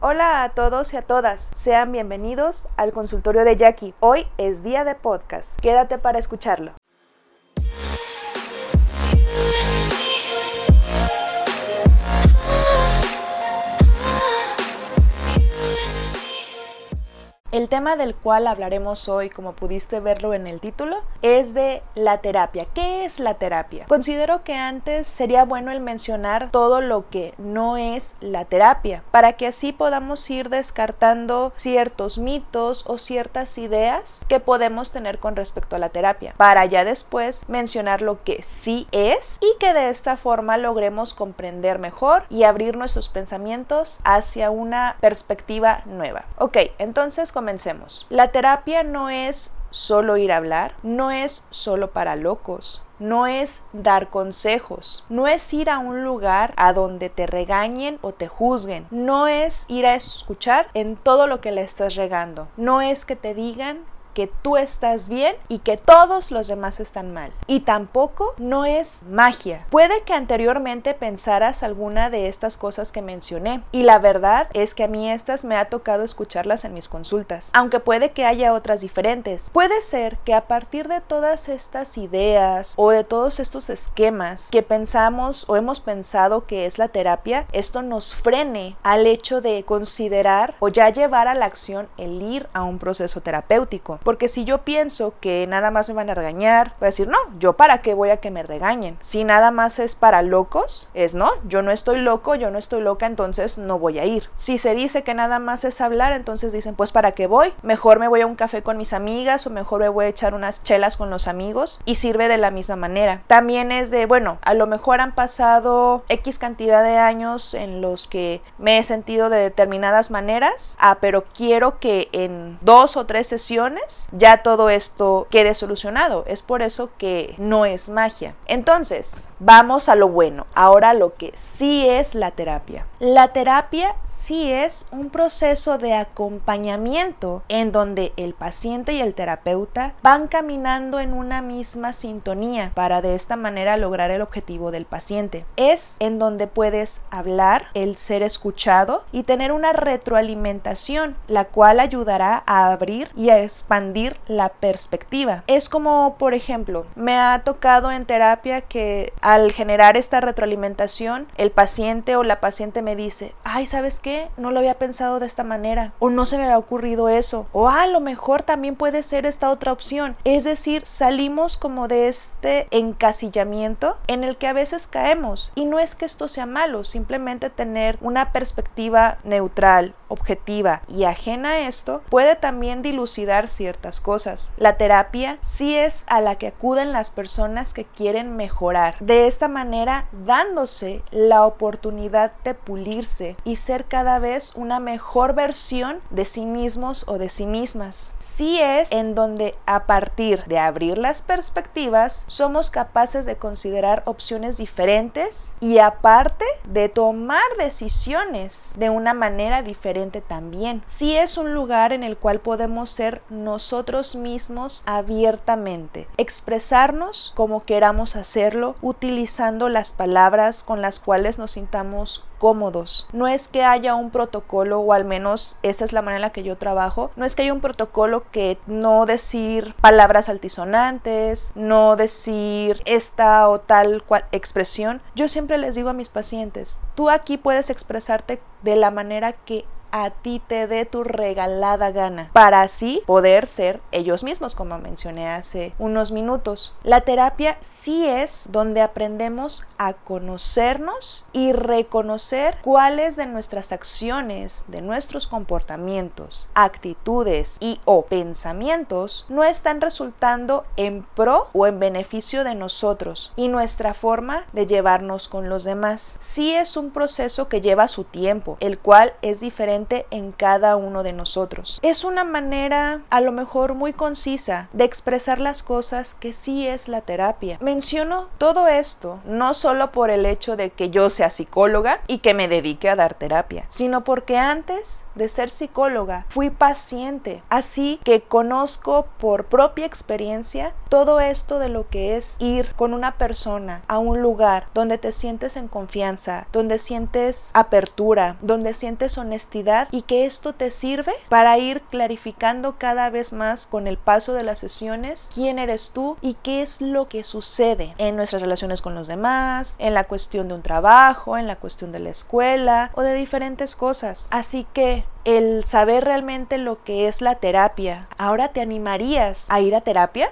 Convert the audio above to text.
Hola a todos y a todas, sean bienvenidos al consultorio de Jackie. Hoy es día de podcast, quédate para escucharlo. El tema del cual hablaremos hoy, como pudiste verlo en el título, es de la terapia. ¿Qué es la terapia? Considero que antes sería bueno el mencionar todo lo que no es la terapia, para que así podamos ir descartando ciertos mitos o ciertas ideas que podemos tener con respecto a la terapia, para ya después mencionar lo que sí es y que de esta forma logremos comprender mejor y abrir nuestros pensamientos hacia una perspectiva nueva. Ok, entonces La terapia no es solo ir a hablar, no es solo para locos, no es dar consejos, no es ir a un lugar a donde te regañen o te juzguen, no es ir a escuchar en todo lo que le estás regando, no es que te digan que tú estás bien y que todos los demás están mal. Y tampoco no es magia. Puede que anteriormente pensaras alguna de estas cosas que mencioné y la verdad es que a mí estas me ha tocado escucharlas en mis consultas, aunque puede que haya otras diferentes. Puede ser que a partir de todas estas ideas o de todos estos esquemas que pensamos o hemos pensado que es la terapia, esto nos frene al hecho de considerar o ya llevar a la acción el ir a un proceso terapéutico. Porque si yo pienso que nada más me van a regañar, voy a decir, no, yo para qué voy a que me regañen. Si nada más es para locos, es no, yo no estoy loco, yo no estoy loca, entonces no voy a ir. Si se dice que nada más es hablar, entonces dicen, pues para qué voy. Mejor me voy a un café con mis amigas o mejor me voy a echar unas chelas con los amigos y sirve de la misma manera. También es de, bueno, a lo mejor han pasado X cantidad de años en los que me he sentido de determinadas maneras, ah, pero quiero que en dos o tres sesiones ya todo esto quede solucionado. Es por eso que no es magia. Entonces, vamos a lo bueno. Ahora lo que sí es la terapia. La terapia sí es un proceso de acompañamiento en donde el paciente y el terapeuta van caminando en una misma sintonía para de esta manera lograr el objetivo del paciente. Es en donde puedes hablar, el ser escuchado y tener una retroalimentación, la cual ayudará a abrir y a expandir la perspectiva. Es como, por ejemplo, me ha tocado en terapia que al generar esta retroalimentación, el paciente o la paciente me dice, ay, ¿sabes qué? No lo había pensado de esta manera, o no se me había ocurrido eso, o a lo mejor también puede ser esta otra opción. Es decir, salimos como de este encasillamiento en el que a veces caemos. Y no es que esto sea malo, simplemente tener una perspectiva neutral, objetiva y ajena a esto puede también dilucidar ciertas cosas. La terapia sí es a la que acuden las personas que quieren mejorar. De esta manera, dándose la oportunidad de pulirse y ser cada vez una mejor versión de sí mismos o de sí mismas. Sí es en donde a partir de abrir las perspectivas somos capaces de considerar opciones diferentes y aparte de tomar decisiones de una manera diferente también. Sí es un lugar en el cual podemos ser nosotros mismos abiertamente, expresarnos como queramos hacerlo, utilizando las palabras con las cuales nos sintamos cómodos. No es que haya un protocolo, o al menos esa es la manera en la que yo trabajo, no es que haya un protocolo que no decir palabras altisonantes, no decir esta o tal cual expresión. Yo siempre les digo a mis pacientes, tú aquí puedes expresarte de la manera que a ti te dé tu regalada gana, para así poder ser ellos mismos, como mencioné hace unos minutos. La terapia sí es donde aprendemos a conocernos y reconocer cuáles de nuestras acciones, de nuestros comportamientos, actitudes y o pensamientos no están resultando en pro o en beneficio de nosotros y nuestra forma de llevarnos con los demás. Sí es un proceso que lleva su tiempo, el cual es diferente en cada uno de nosotros. Es una manera a lo mejor muy concisa de expresar las cosas que sí es la terapia. Menciono todo esto no solo por el hecho de que yo sea psicóloga y que me dedique a dar terapia, sino porque antes de ser psicóloga fui paciente, así que conozco por propia experiencia todo esto de lo que es ir con una persona a un lugar donde te sientes en confianza, donde sientes apertura, donde sientes honestidad y que esto te sirve para ir clarificando cada vez más con el paso de las sesiones quién eres tú y qué es lo que en nuestras relaciones con los demás, en la cuestión de un trabajo, en la cuestión de la escuela o de diferentes cosas. Así que el saber realmente lo que es la terapia, ¿ahora te animarías a ir a terapia?